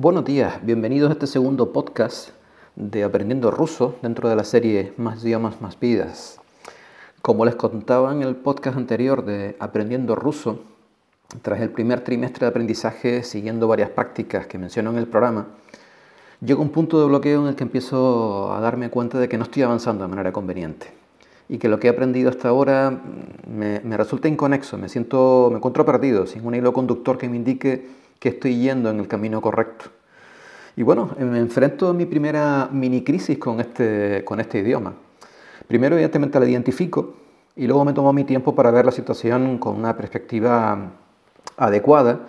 Buenos días, bienvenidos a este segundo podcast de Aprendiendo Ruso dentro de la serie Más idiomas, más vidas. Como les contaba en el podcast anterior de Aprendiendo Ruso, tras el primer trimestre de aprendizaje siguiendo varias prácticas que menciono en el programa, llego a un punto de bloqueo en el que empiezo a darme cuenta de que no estoy avanzando de manera conveniente y que lo que he aprendido hasta ahora me, me resulta inconexo, me siento, me encuentro perdido, sin un hilo conductor que me indique que estoy yendo en el camino correcto. Y bueno, me enfrento a mi primera mini crisis con este, con este idioma. Primero, evidentemente, la identifico y luego me tomo mi tiempo para ver la situación con una perspectiva adecuada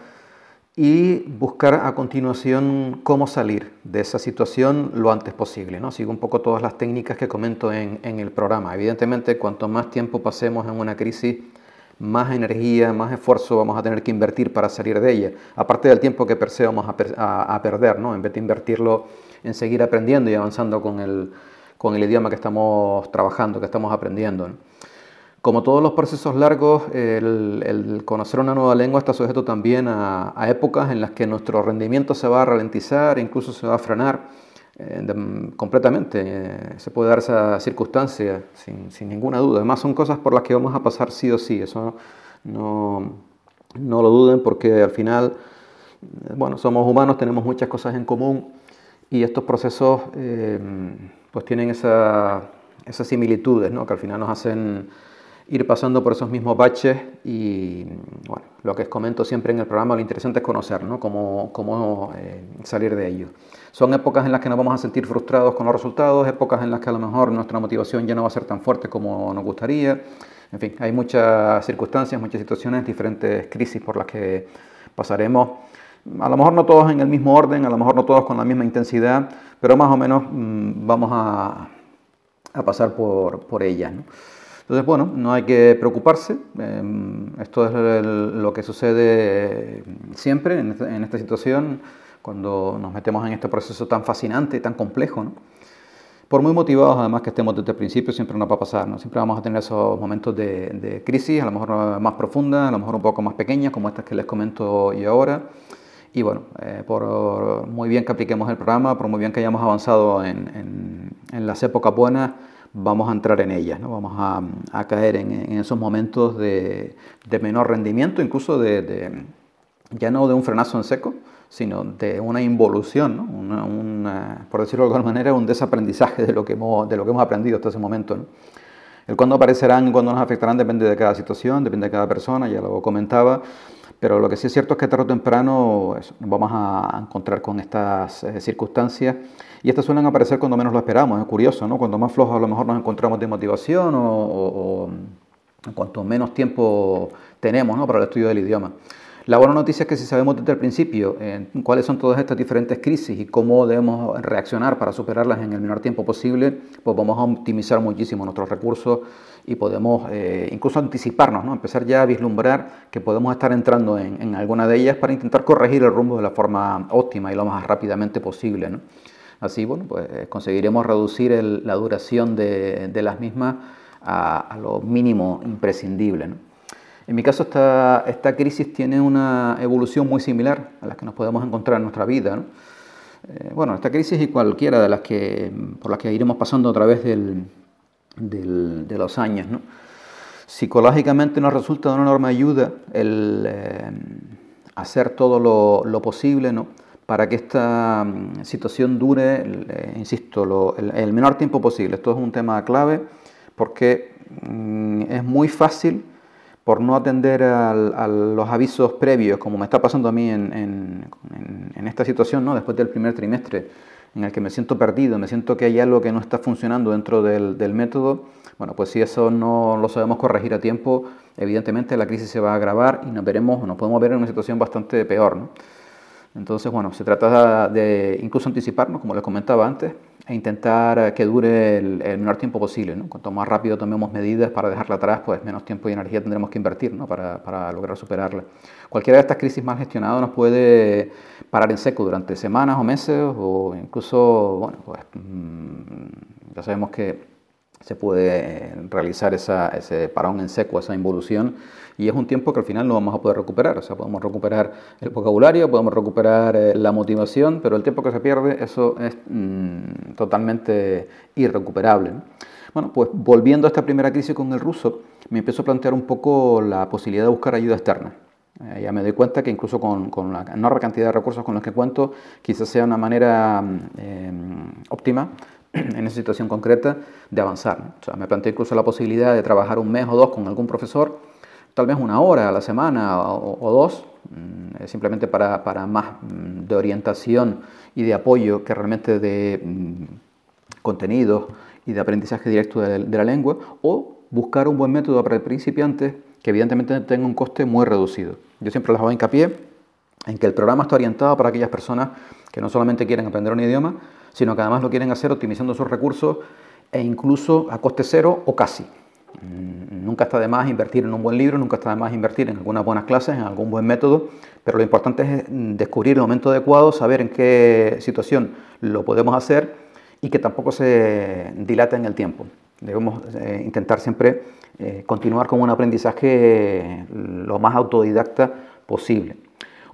y buscar a continuación cómo salir de esa situación lo antes posible. ¿no? Sigo un poco todas las técnicas que comento en, en el programa. Evidentemente, cuanto más tiempo pasemos en una crisis, más energía, más esfuerzo vamos a tener que invertir para salir de ella, aparte del tiempo que per se vamos a, perder, ¿no? en vez de invertirlo en seguir aprendiendo y avanzando con el, con el idioma que estamos trabajando, que estamos aprendiendo. Como todos los procesos largos, el, conocer una nueva lengua está sujeto también a, a épocas en las que nuestro rendimiento se va a ralentizar, incluso se va a frenar eh, completamente. Eh, se puede dar esa circunstancia sin, sin, ninguna duda. Además son cosas por las que vamos a pasar sí o sí. Eso no, no lo duden porque al final, eh, bueno, somos humanos, tenemos muchas cosas en común y estos procesos pues tienen esa, esas similitudes ¿no? que al final nos hacen ir pasando por esos mismos baches y bueno, lo que os comento siempre en el programa, lo interesante es conocer, ¿no? Cómo, cómo eh, salir de ello. Son épocas en las que nos vamos a sentir frustrados con los resultados, épocas en las que a lo mejor nuestra motivación ya no va a ser tan fuerte como nos gustaría. En fin, hay muchas circunstancias, muchas situaciones, diferentes crisis por las que pasaremos. A lo mejor no todos en el mismo orden, a lo mejor no todos con la misma intensidad, pero más o menos mmm, vamos a, a, pasar por, por ellas. ¿no? Entonces, bueno, no hay que preocuparse. Em, esto es lo que sucede siempre en esta, situación cuando nos metemos en este proceso tan fascinante y tan complejo. Por muy motivados, además, que estemos desde el principio, siempre nos va a pasar. ¿no? Siempre vamos a tener esos momentos de, crisis, a lo mejor más profundas, a lo mejor un poco más pequeñas, como estas que les comento yo ahora. Y bueno, eh, por muy bien que apliquemos el programa, por muy bien que hayamos avanzado en, en las épocas buenas, vamos a entrar en ellas, ¿no? vamos a, caer en, esos momentos de, menor rendimiento, incluso de, ya no de un frenazo en seco, sino de una involución, ¿no? por decirlo de alguna manera, un desaprendizaje de lo que hemos, de lo que hemos aprendido hasta ese momento. ¿no? El cuándo aparecerán cuándo nos afectarán depende de cada situación, depende de cada persona, ya lo comentaba. Pero lo que sí es cierto es que tarde o temprano nos vamos a encontrar con estas eh, circunstancias y estas suelen aparecer cuando menos lo esperamos. Es curioso, ¿no? Cuando más flojos a lo mejor nos encontramos de motivación o, o, cuanto menos tiempo tenemos ¿no? para el estudio del idioma. La buena noticia es que si sabemos desde el principio eh, cuáles son todas estas diferentes crisis y cómo debemos reaccionar para superarlas en el menor tiempo posible, pues vamos a optimizar muchísimo nuestros recursos y podemos eh, incluso anticiparnos, ¿no? empezar ya a vislumbrar que podemos estar entrando en, alguna de ellas para intentar corregir el rumbo de la forma óptima y lo más rápidamente posible. ¿no? Así, bueno, pues conseguiremos reducir la duración de, de las mismas a, a, lo mínimo imprescindible. ¿no? En mi caso, esta, esta crisis tiene una evolución muy similar a las que nos podemos encontrar en nuestra vida. Eh, bueno, esta crisis y cualquiera de las que, por las que iremos pasando a través del, del, de los años. Psicológicamente nos resulta de una enorme ayuda el eh, hacer todo lo, posible ¿no? para que esta mm, situación dure, eh, insisto, lo, el, el, menor tiempo posible. Esto es un tema clave porque mm, es muy fácil por no atender a, a, los avisos previos, como me está pasando a mí en, en, en, esta situación, ¿no? después del primer trimestre, en el que me siento perdido, me siento que hay algo que no está funcionando dentro del, del método, bueno, pues si eso no lo sabemos corregir a tiempo, evidentemente la crisis se va a agravar y nos veremos, nos podemos ver en una situación bastante peor. ¿no? Entonces, bueno, se trata de incluso anticiparnos, como les comentaba antes, e intentar que dure el, menor tiempo posible. Cuanto más rápido tomemos medidas para dejarla atrás, pues menos tiempo y energía tendremos que invertir para, para, lograr superarla. Cualquiera de estas crisis mal gestionadas nos puede parar en seco durante semanas o meses o incluso, bueno, pues mm, ya sabemos que se puede realizar ese parón en seco, esa involución, y es un tiempo que al final no vamos a poder recuperar. O sea, podemos recuperar el vocabulario, podemos recuperar eh, la motivación, pero el tiempo que se pierde, eso es mm, totalmente irrecuperable. Bueno, pues volviendo a esta primera crisis con el ruso, me empiezo a plantear un poco la posibilidad de buscar ayuda externa. Eh, ya me doy cuenta que incluso con, la enorme cantidad de recursos con los que cuento, quizás sea una manera mm, eh, óptima en esa situación concreta de avanzar. O sea, me planteo incluso la posibilidad de trabajar un mes o dos con algún profesor, tal vez una hora a la semana o, dos, mm, simplemente para, para, más mm, de orientación y de apoyo que realmente de contenidos y de aprendizaje directo de, la lengua, o buscar un buen método para principiantes que evidentemente tenga un coste muy reducido. Yo siempre les hago hincapié en que el programa está orientado para aquellas personas que no solamente quieren aprender un idioma, sino que además lo quieren hacer optimizando sus recursos e incluso a coste cero o casi. Mm, nunca está de más invertir en un buen libro, nunca está de más invertir en algunas buenas clases, en algún buen método, pero lo importante es mm, descubrir el momento adecuado, saber en qué situación lo podemos hacer y que tampoco se dilata en el tiempo. Debemos eh, intentar siempre eh, continuar con un aprendizaje lo más autodidacta posible.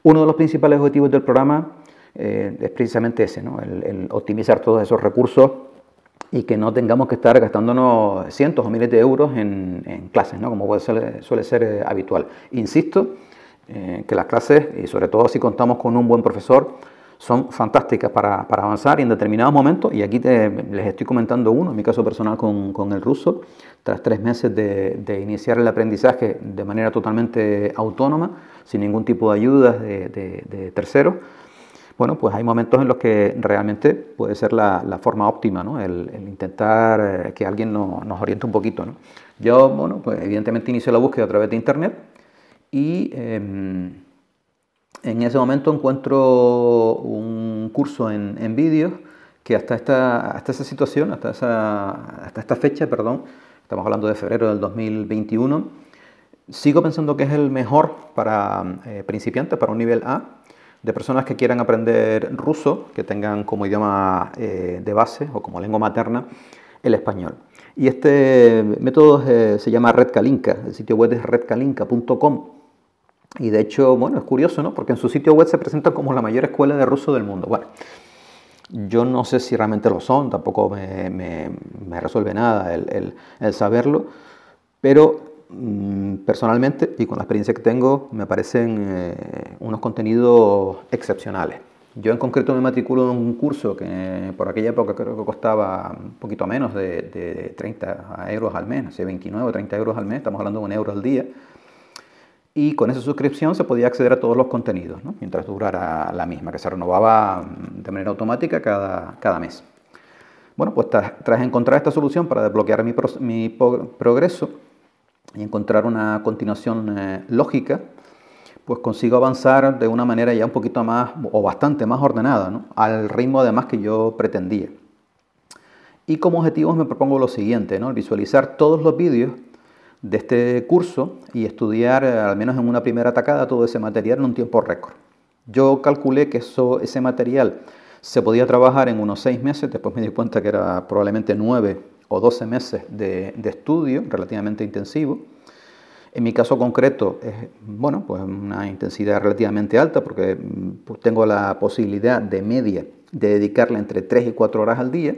Uno de los principales objetivos del programa eh, es precisamente ese, el, optimizar todos esos recursos y que no tengamos que estar gastándonos cientos o miles de euros en, clases, ¿no? como suele ser habitual. Insisto que las clases, y sobre todo si contamos con un buen profesor, son fantásticas para, avanzar y en determinados momentos, y aquí les estoy comentando uno, en mi caso personal con, el ruso, tras tres meses de, iniciar el aprendizaje de manera totalmente autónoma, sin ningún tipo de ayuda de, terceros, bueno, pues hay momentos en los que realmente puede ser la, forma óptima, ¿no? el, intentar eh, que alguien nos oriente un poquito. ¿no? Yo, bueno, pues evidentemente inicio la búsqueda a través de Internet y... Em, en ese momento encuentro un curso en, en vídeo que hasta esta, hasta esa situación, hasta, esa, hasta esta fecha, perdón, estamos hablando de febrero del 2021, sigo pensando que es el mejor para eh, principiantes, para un nivel A, de personas que quieran aprender ruso, que tengan como idioma eh, de base o como lengua materna el español. Y este método eh, se llama Redkalinka, el sitio web es redkalinka.com y de hecho, bueno, es curioso, ¿no? Porque en su sitio web se presenta como la mayor escuela de ruso del mundo. Bueno, yo no sé si realmente lo son, tampoco me, resuelve nada el, saberlo, pero mm, personalmente y con la experiencia que tengo me parecen eh, unos contenidos excepcionales. Yo en concreto me matriculo en un curso que por aquella época creo que costaba un poquito menos de, de 30 euros al mes, 29 o 30 euros al mes, estamos hablando de un euro al día y con esa suscripción se podía acceder a todos los contenidos, mientras durara la misma, que se renovaba mm, de manera automática cada, cada mes. Bueno, pues tras, encontrar esta solución para desbloquear mi, progreso y encontrar una continuación eh, lógica, pues consigo avanzar de una manera ya un poquito más o bastante más ordenada, al ritmo además que yo pretendía. Y como objetivos me propongo lo siguiente, visualizar todos los vídeos de este curso y estudiar, eh, al menos en una primera atacada, todo ese material en un tiempo récord. Yo calculé que eso, ese material se podía trabajar en unos seis meses, después me di cuenta que era probablemente nueve o doce meses de, estudio relativamente intensivo. En mi caso concreto es bueno, pues una intensidad relativamente alta porque pues, tengo la posibilidad de media de dedicarle entre tres y cuatro horas al día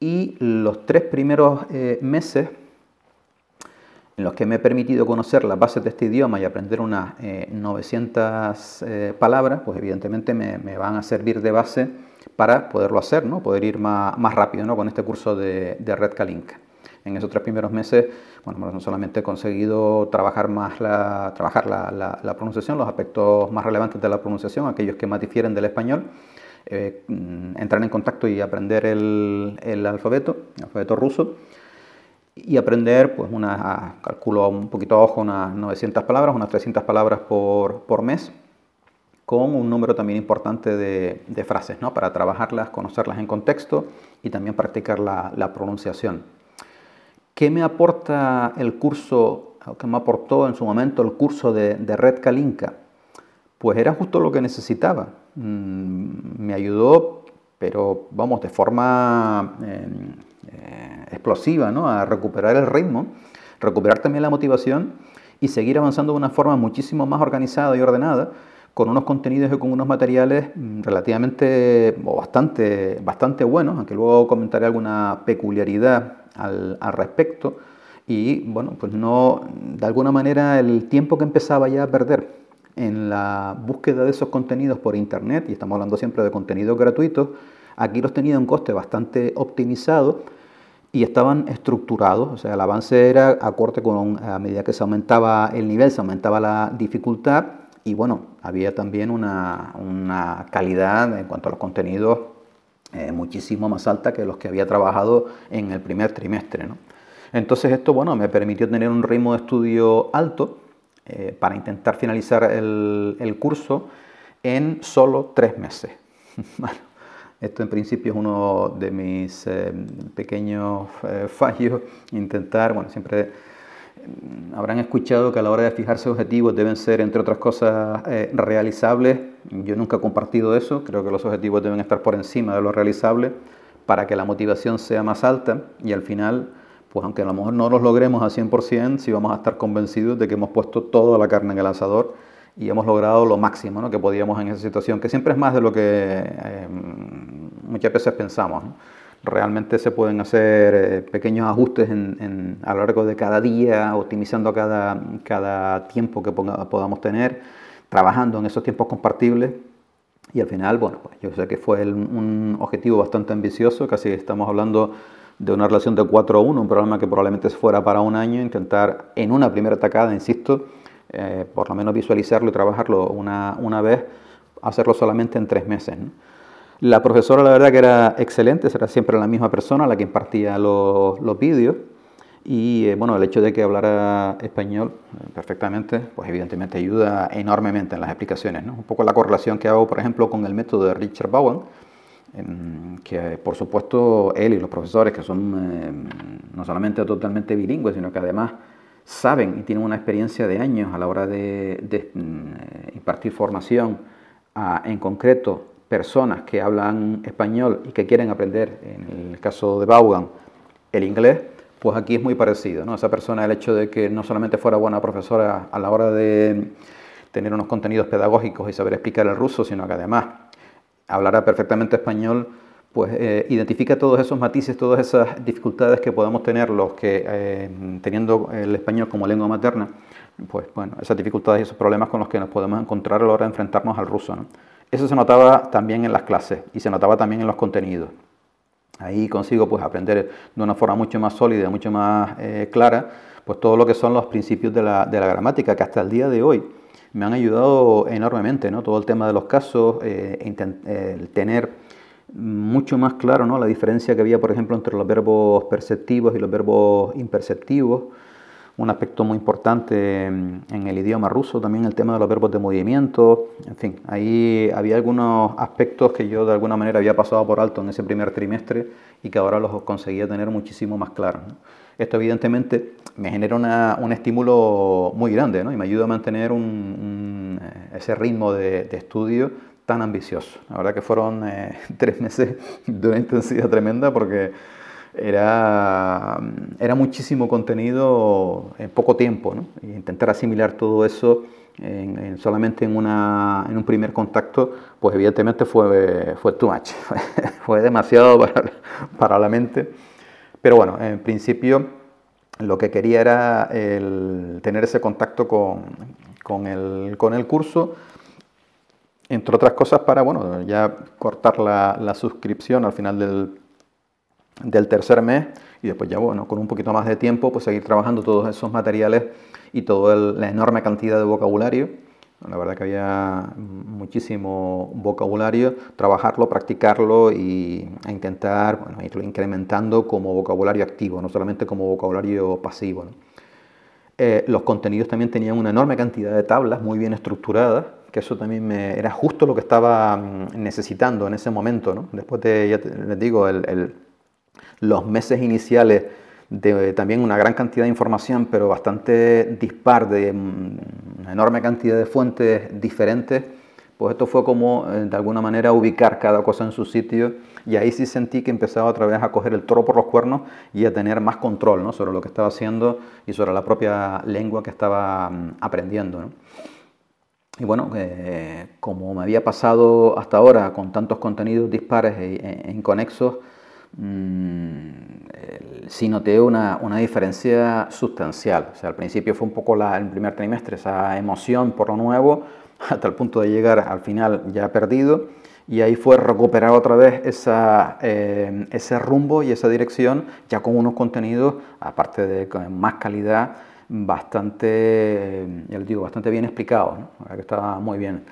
y los tres primeros eh, meses en los que me he permitido conocer las bases de este idioma y aprender unas 900 eh, eh, palabras, pues evidentemente me, van a servir de base para poderlo hacer, ¿no? poder ir más, más rápido ¿no? con este curso de, de Red Kalinka. En esos tres primeros meses, bueno, no solamente he conseguido trabajar más la, trabajar la, la, pronunciación, los aspectos más relevantes de la pronunciación, aquellos que más difieren del español, eh, mm, entrar en contacto y aprender el, el alfabeto, el alfabeto ruso, y aprender, pues una, calculo un poquito a ojo, unas 900 palabras, unas 300 palabras por, por mes, con un número también importante de, de, frases, ¿no? para trabajarlas, conocerlas en contexto y también practicar la, la pronunciación. ¿Qué me aporta el curso, o qué me aportó en su momento el curso de, de Red Kalinka? Pues era justo lo que necesitaba. Mm, me ayudó, pero vamos, de forma... Eh, eh, explosiva, ¿no? a recuperar el ritmo, recuperar también la motivación y seguir avanzando de una forma muchísimo más organizada y ordenada, con unos contenidos y con unos materiales mm, relativamente o bastante, bastante buenos, aunque luego comentaré alguna peculiaridad al, al respecto. Y bueno, pues no, de alguna manera el tiempo que empezaba ya a perder en la búsqueda de esos contenidos por internet, y estamos hablando siempre de contenidos gratuitos, aquí los tenía un coste bastante optimizado y estaban estructurados, o sea, el avance era acorde con, a medida que se aumentaba el nivel, se aumentaba la dificultad y bueno, había también una, calidad en cuanto a los contenidos eh, muchísimo más alta que los que había trabajado en el primer trimestre. Entonces esto, bueno, me permitió tener un ritmo de estudio alto eh, para intentar finalizar el, curso en solo tres meses. esto en principio es uno de mis eh, pequeños eh, fallos, intentar, bueno, siempre mm, habrán escuchado que a la hora de fijarse objetivos deben ser, entre otras cosas, realizables. Yo nunca he compartido eso, creo que los objetivos deben estar por encima de lo realizable para que la motivación sea más alta y al final pues aunque a lo mejor no los logremos al 100%, sí vamos a estar convencidos de que hemos puesto toda la carne en el asador y hemos logrado lo máximo ¿no? que podíamos en esa situación, que siempre es más de lo que eh, muchas veces pensamos. Realmente se pueden hacer eh, pequeños ajustes a lo largo de cada día, optimizando cada, tiempo que podamos tener, trabajando en esos tiempos compartibles. Y al final, bueno, pues yo sé que fue un objetivo bastante ambicioso, casi estamos hablando de una relación de 4 a 1, un programa que probablemente fuera para un año, intentar en una primera atacada, insisto, eh, por lo menos visualizarlo y trabajarlo una, una vez, hacerlo solamente en tres meses. La profesora la verdad que era excelente, era siempre la misma persona la que impartía los, los vídeos y eh, bueno, el hecho de que hablara español eh, perfectamente, pues evidentemente ayuda enormemente en las explicaciones. ¿no? Un poco la correlación que hago, por ejemplo, con el método de Richard Bowen, que por supuesto él y los profesores, que son eh, no solamente totalmente bilingües, sino que además saben y tienen una experiencia de años a la hora de, mm, impartir formación en concreto, personas que hablan español y que quieren aprender, en el caso de Vaughan, el inglés, pues aquí es muy parecido. ¿no? Esa persona, el hecho de que no solamente fuera buena profesora a la hora de tener unos contenidos pedagógicos y saber explicar el ruso, sino que además hablará perfectamente español, pues eh, identifica todos esos matices, todas esas dificultades que podamos tener los que, eh, teniendo el español como lengua materna, pues bueno, esas dificultades y esos problemas con los que nos podemos encontrar a la hora de enfrentarnos al ruso. Eso se notaba también en las clases y se notaba también en los contenidos. Ahí consigo pues aprender de una forma mucho más sólida, mucho más eh, clara, pues todo lo que son los principios de la, gramática, que hasta el día de hoy me han ayudado enormemente, ¿no? Todo el tema de los casos, eh, el tener mucho más claro ¿no? la diferencia que había, por ejemplo, entre los verbos perceptivos y los verbos imperceptivos. Un aspecto muy importante en el idioma ruso, también el tema de los verbos de movimiento. En fin, ahí había algunos aspectos que yo de alguna manera había pasado por alto en ese primer trimestre y que ahora los conseguía tener muchísimo más claros. Esto evidentemente me genera un estímulo muy grande ¿no? y me ayuda a mantener ese ritmo de, estudio tan ambicioso. La verdad que fueron eh, tres meses de una intensidad tremenda porque era, era muchísimo contenido en poco tiempo. ¿no? Y intentar asimilar todo eso en, solamente en, una, en un primer contacto, pues evidentemente fue, fue too much, fue demasiado para, para la mente. Pero bueno, en principio lo que quería era tener ese contacto con, el, curso, entre otras cosas para, bueno, ya cortar la, suscripción al final del, del, tercer mes y después ya, bueno, con un poquito más de tiempo, pues seguir trabajando todos esos materiales y toda la enorme cantidad de vocabulario la verdad que había muchísimo vocabulario, trabajarlo, practicarlo y, e intentar bueno, irlo incrementando como vocabulario activo, no solamente como vocabulario pasivo. Eh, los contenidos también tenían una enorme cantidad de tablas muy bien estructuradas, que eso también me, era justo lo que estaba mm, necesitando en ese momento. Después de, ya les digo, el, los meses iniciales de también una gran cantidad de información, pero bastante dispar, de mm, una enorme cantidad de fuentes diferentes, pues esto fue como eh, de alguna manera ubicar cada cosa en su sitio y ahí sí sentí que empezaba otra vez a coger el toro por los cuernos y a tener más control ¿no? sobre lo que estaba haciendo y sobre la propia lengua que estaba mm, aprendiendo. Y bueno, eh, como me había pasado hasta ahora con tantos contenidos dispares e, e inconexos, mmm, sí noté una, una, diferencia sustancial. O sea, al principio fue un poco la, el primer trimestre, esa emoción por lo nuevo, hasta el punto de llegar al final ya perdido. Y ahí fue recuperar otra vez esa, eh, ese rumbo y esa dirección, ya con unos contenidos, aparte de con más calidad, bastante, ya les digo, bastante bien explicados. ¿no? que estaba muy bien.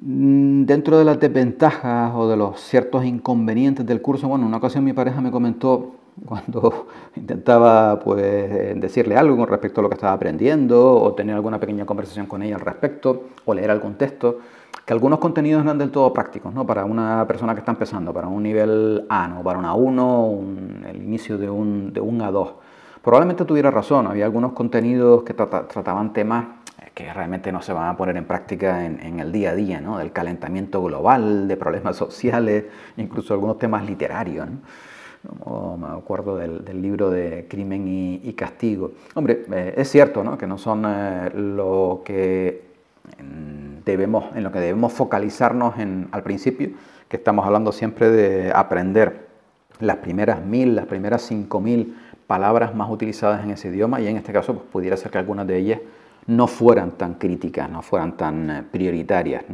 Mm, dentro de las desventajas o de los ciertos inconvenientes del curso, bueno, una ocasión mi pareja me comentó cuando intentaba pues decirle algo con respecto a lo que estaba aprendiendo o tener alguna pequeña conversación con ella al respecto o leer algún texto, que algunos contenidos no eran del todo prácticos, ¿no? Para una persona que está empezando, para un nivel A, ¿no? Para un A1, el inicio de un, de un A2. Probablemente tuviera razón, había algunos contenidos que trataban temas que realmente no se van a poner en práctica en, el día a día, ¿no? del calentamiento global, de problemas sociales, incluso algunos temas literarios. ¿no? me acuerdo del, libro de Crimen y, Castigo. Hombre, eh, es cierto ¿no? que no son eh, lo que debemos, en lo que debemos focalizarnos en, al principio, que estamos hablando siempre de aprender las primeras mil, las primeras cinco mil palabras más utilizadas en ese idioma y en este caso pues, pudiera ser que algunas de ellas no fueran tan críticas, no fueran tan eh, prioritarias.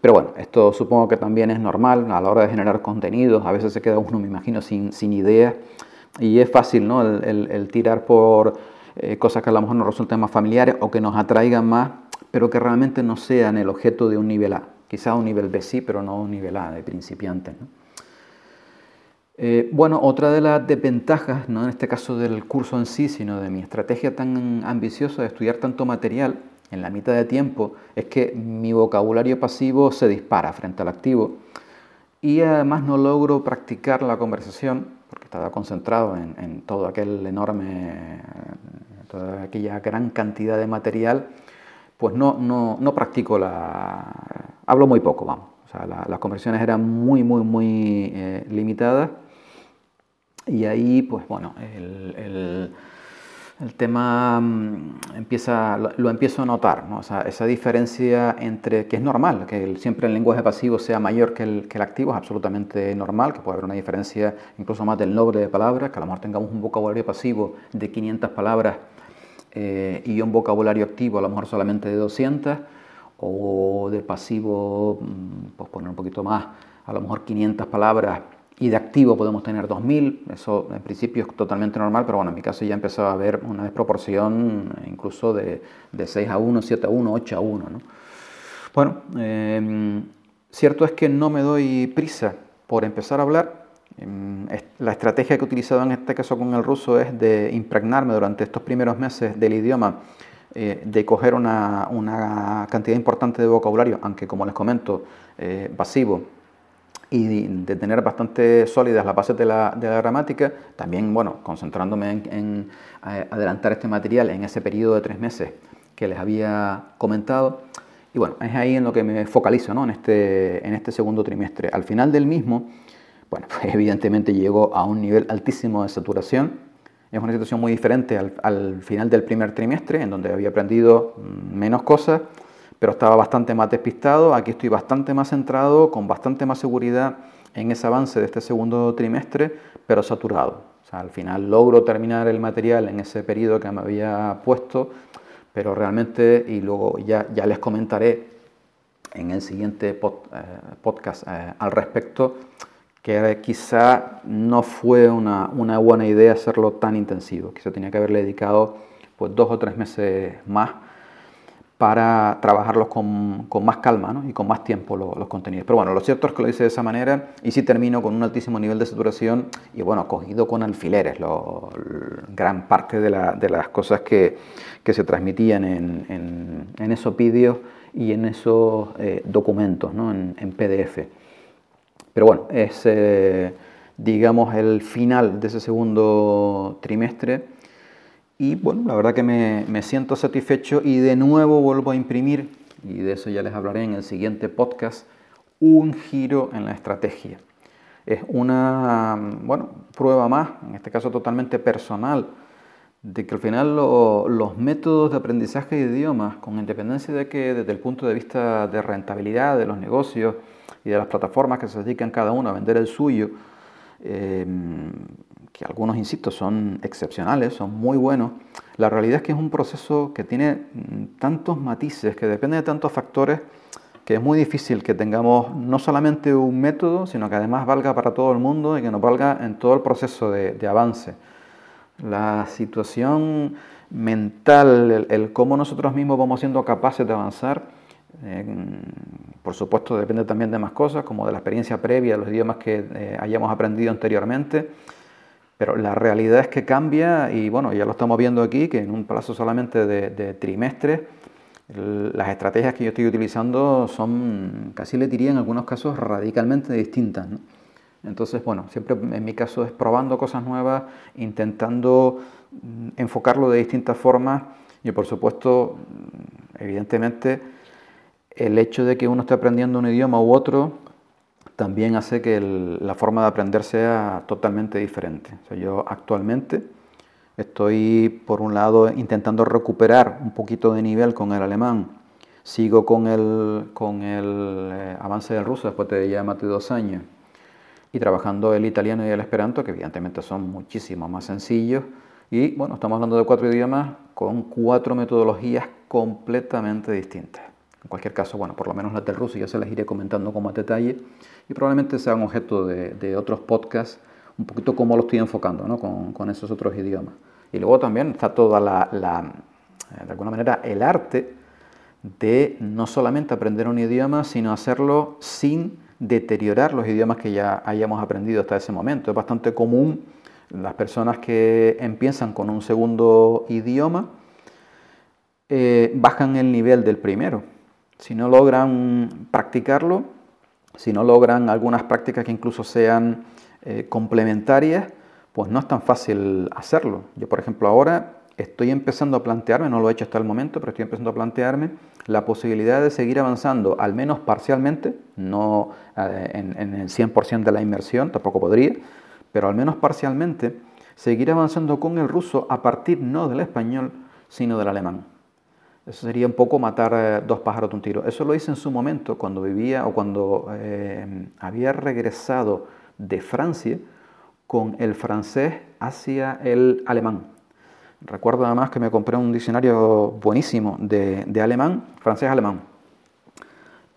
Pero bueno, esto supongo que también es normal a la hora de generar contenidos. A veces se queda uno, me imagino, sin, sin ideas y es fácil ¿no? el, tirar por eh, cosas que a lo mejor nos resulten más familiares o que nos atraigan más, pero que realmente no sean el objeto de un nivel A. Quizá un nivel B sí, pero no un nivel A de principiante. Eh, bueno, otra de las desventajas, no en este caso del curso en sí, sino de mi estrategia tan ambiciosa de estudiar tanto material en la mitad de tiempo, es que mi vocabulario pasivo se dispara frente al activo. Y además no logro practicar la conversación porque estaba concentrado en, todo aquel enorme, toda aquella gran cantidad de material, pues no, no, no practico la... hablo muy poco, vamos. O sea, las conversaciones eran muy, muy, muy eh, limitadas y ahí, pues bueno, el, el, tema mm, empieza, lo, empiezo a notar, ¿no? o sea, esa diferencia entre, que es normal, que siempre el lenguaje pasivo sea mayor que el, que el activo, es absolutamente normal, que puede haber una diferencia incluso más del nombre de palabras, que a lo mejor tengamos un vocabulario pasivo de 500 palabras eh, y un vocabulario activo a lo mejor solamente de 200, o de pasivo, mm, pues poner un poquito más, a lo mejor 500 palabras y de activo podemos tener 2000, eso en principio es totalmente normal, pero bueno, en mi caso ya empezaba a haber una desproporción incluso de, de 6 a 1, 7 a 1, 8 a 1. ¿no? Bueno, em, cierto es que no me doy prisa por empezar a hablar. Em, la estrategia que he utilizado en este caso con el ruso es de impregnarme durante estos primeros meses del idioma, eh, de coger una, una, cantidad importante de vocabulario, aunque como les comento, eh, pasivo, y de tener bastante sólidas las bases de la, gramática, también, bueno, concentrándome en, eh, adelantar este material en ese periodo de tres meses que les había comentado. Y bueno, es ahí en lo que me focalizo, ¿no? En este, en este segundo trimestre. Al final del mismo, bueno, pues evidentemente llegó a un nivel altísimo de saturación. Es una situación muy diferente al, al final del primer trimestre, en donde había aprendido menos cosas pero estaba bastante más despistado. Aquí estoy bastante más centrado, con bastante más seguridad en ese avance de este segundo trimestre, pero saturado. Al final logro terminar el material en ese periodo que me había puesto, pero realmente, y luego ya, ya les comentaré en el siguiente eh, podcast eh, al respecto, que quizá no fue una, una, buena idea hacerlo tan intensivo, quizá tenía que haberle dedicado pues dos o tres meses más para trabajarlos con, con más calma ¿no? y con más tiempo los, contenidos. Pero bueno, lo cierto es que lo hice de esa manera y sí termino con un altísimo nivel de saturación y bueno, cogido con alfileres, lo, gran parte de, la, de, las cosas que, que se transmitían en, en, en, esos vídeos y en esos eh, documentos ¿no? en, PDF. Pero bueno, es eh, digamos el final de ese segundo trimestre y bueno, la verdad que me, siento satisfecho y de nuevo vuelvo a imprimir y de eso ya les hablaré en el siguiente podcast, un giro en la estrategia. Es una bueno, prueba más, en este caso totalmente personal, de que al final los métodos de aprendizaje de idiomas, con independencia de que desde el punto de vista de rentabilidad de los negocios y de las plataformas que se dedican cada uno a vender el suyo, eh, que algunos, insisto, son excepcionales, son muy buenos, la realidad es que es un proceso que tiene mm, tantos matices, que depende de tantos factores, que es muy difícil que tengamos no solamente un método, sino que además valga para todo el mundo y que nos valga en todo el proceso de, avance. La situación mental, el, cómo nosotros mismos vamos siendo capaces de avanzar, por supuesto depende también de más cosas, como de la experiencia previa, los idiomas que eh, hayamos aprendido anteriormente, pero la realidad es que cambia y bueno, ya lo estamos viendo aquí, que en un plazo solamente de, trimestres, las estrategias que yo estoy utilizando son, casi le diría en algunos casos, radicalmente distintas. Entonces, bueno, siempre en mi caso es probando cosas nuevas, intentando mm, enfocarlo de distintas formas y por supuesto, mm, evidentemente, el hecho de que uno esté aprendiendo un idioma u otro también hace que la forma de aprender sea totalmente diferente. yo actualmente estoy, por un lado, intentando recuperar un poquito de nivel con el alemán. Sigo con el, con el eh, avance del ruso después de ya más de dos años. Y trabajando el italiano y el esperanto, que evidentemente son muchísimo más sencillos. Y bueno, estamos hablando de cuatro idiomas con cuatro metodologías completamente distintas. En cualquier caso, bueno, por lo menos las del ruso ya se las iré comentando con más detalle y probablemente sean objeto de, otros podcasts, un poquito cómo lo estoy enfocando ¿no? con, esos otros idiomas. Y luego también está toda la, de alguna manera, el arte de no solamente aprender un idioma, sino hacerlo sin deteriorar los idiomas que ya hayamos aprendido hasta ese momento. Es bastante común las personas que empiezan con un segundo idioma, eh, bajan el nivel del primero si no logran practicarlo, si no logran algunas prácticas que incluso sean eh, complementarias, pues no es tan fácil hacerlo. Yo, por ejemplo, ahora estoy empezando a plantearme, no lo he hecho hasta el momento, pero estoy empezando a plantearme la posibilidad de seguir avanzando, al menos parcialmente, no eh, en, en, el 100% de la inmersión, tampoco podría, pero al menos parcialmente, seguir avanzando con el ruso a partir no del español, sino del alemán. Eso sería un poco matar eh, dos pájaros de un tiro. Eso lo hice en su momento cuando vivía o cuando eh, había regresado de Francia con el francés hacia el alemán. Recuerdo además que me compré un diccionario buenísimo de, alemán, francés-alemán.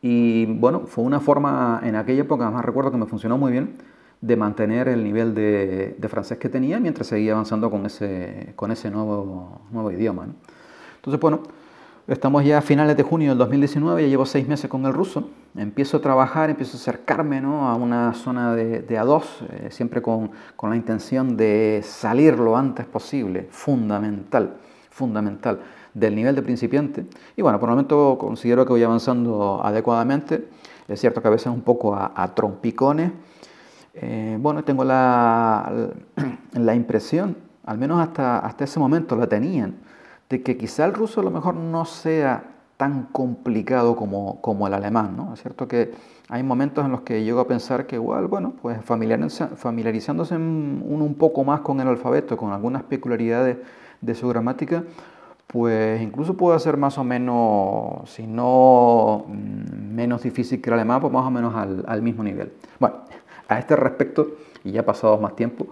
Y bueno, fue una forma en aquella época, además recuerdo que me funcionó muy bien, de mantener el nivel de, francés que tenía mientras seguía avanzando con ese, con ese nuevo, nuevo idioma. Entonces, bueno, Estamos ya a finales de junio del 2019, ya llevo seis meses con el ruso. Empiezo a trabajar, empiezo a acercarme a una zona de, A2, eh, siempre con, la intención de salir lo antes posible, fundamental, fundamental, del nivel de principiante. Y bueno, por el momento considero que voy avanzando adecuadamente. Es cierto que a veces un poco a, trompicones. Eh, bueno, tengo la, la impresión, al menos hasta, hasta ese momento la tenían, de que quizá el ruso a lo mejor no sea tan complicado como, como el alemán, ¿no? Es cierto que hay momentos en los que llego a pensar que igual, bueno, pues familiarizándose uno un poco más con el alfabeto, con algunas peculiaridades de su gramática, pues incluso puede ser más o menos, si no mm, menos difícil que el alemán, pues más o menos al, al mismo nivel. Bueno, a este respecto, y ya ha pasado más tiempo,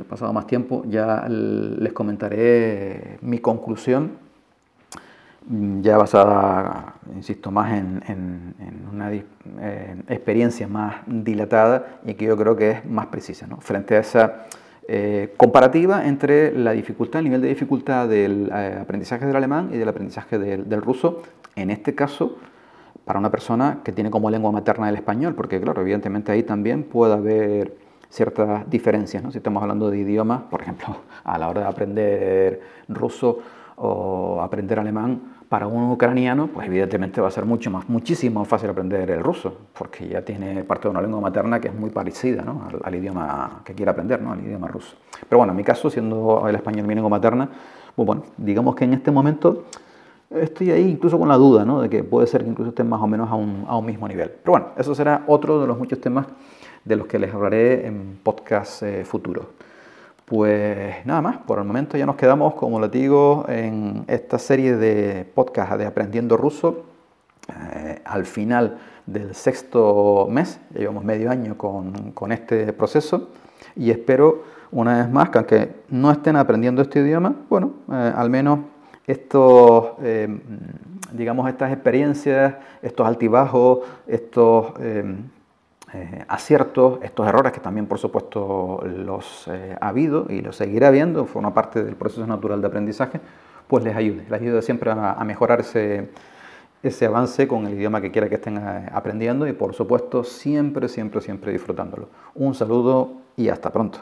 he pasado más tiempo, ya les comentaré mi conclusión, ya basada, insisto, más en, una experiencia más dilatada y que yo creo que es más precisa, ¿no? frente a esa eh, comparativa entre la dificultad, el nivel de dificultad del eh, aprendizaje del alemán y del aprendizaje del, del ruso, en este caso, para una persona que tiene como lengua materna el español, porque claro, evidentemente ahí también puede haber ciertas diferencias. ¿no? Si estamos hablando de idiomas, por ejemplo, a la hora de aprender ruso o aprender alemán, para un ucraniano, pues evidentemente va a ser mucho más, muchísimo más fácil aprender el ruso, porque ya tiene parte de una lengua materna que es muy parecida ¿no? al, idioma que quiere aprender, ¿no? al idioma ruso. Pero bueno, en mi caso, siendo el español mi lengua materna, pues bueno, digamos que en este momento estoy ahí incluso con la duda ¿no? de que puede ser que incluso estén más o menos a un, mismo nivel. Pero bueno, eso será otro de los muchos temas de los que les hablaré en podcast eh, futuros. Pues nada más, por el momento ya nos quedamos, como les digo, en esta serie de podcast de Aprendiendo Ruso. Eh, al final del sexto mes, llevamos medio año con, con este proceso y espero una vez más que aunque no estén aprendiendo este idioma, bueno, eh, al menos estos, eh, digamos, estas experiencias, estos altibajos, estos eh, aciertos, estos errores que también por supuesto los ha habido y los seguirá habiendo, forma parte del proceso natural de aprendizaje, pues les ayude, les ayude siempre a, mejorar ese, ese avance con el idioma que quiera que estén aprendiendo y por supuesto siempre, siempre, siempre disfrutándolo. Un saludo y hasta pronto.